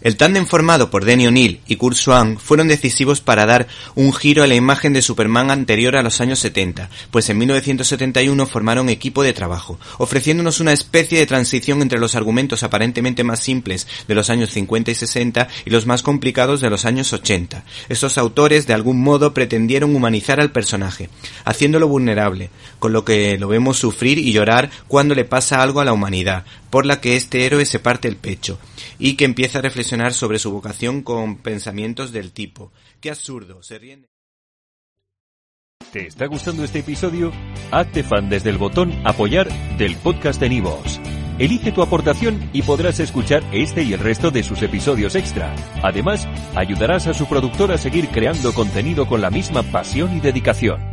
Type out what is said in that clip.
El tándem formado por Denny O'Neill y Kurt Swan fueron decisivos para dar un giro a la imagen de Superman anterior a los años 70, pues en 1971 formaron equipo de trabajo, ofreciéndonos una especie de transición entre los argumentos aparentemente más simples de los años 50 y 60 y los más complicados de los años 80. Estos autores de algún modo pretendieron humanizar al personaje, haciéndolo vulnerable, con lo que lo vemos sufrir y llorar cuando le pasa algo a la humanidad, por la que este héroe se parte el pecho, y que empieza a reflexionar sobre su vocación con pensamientos del tipo qué absurdo, se ríen. ¿Te está gustando este episodio? Hazte fan desde el botón apoyar del podcast de Nivos. Elige tu aportación y podrás escuchar este y el resto de sus episodios extra. Además, ayudarás a su productor a seguir creando contenido con la misma pasión y dedicación.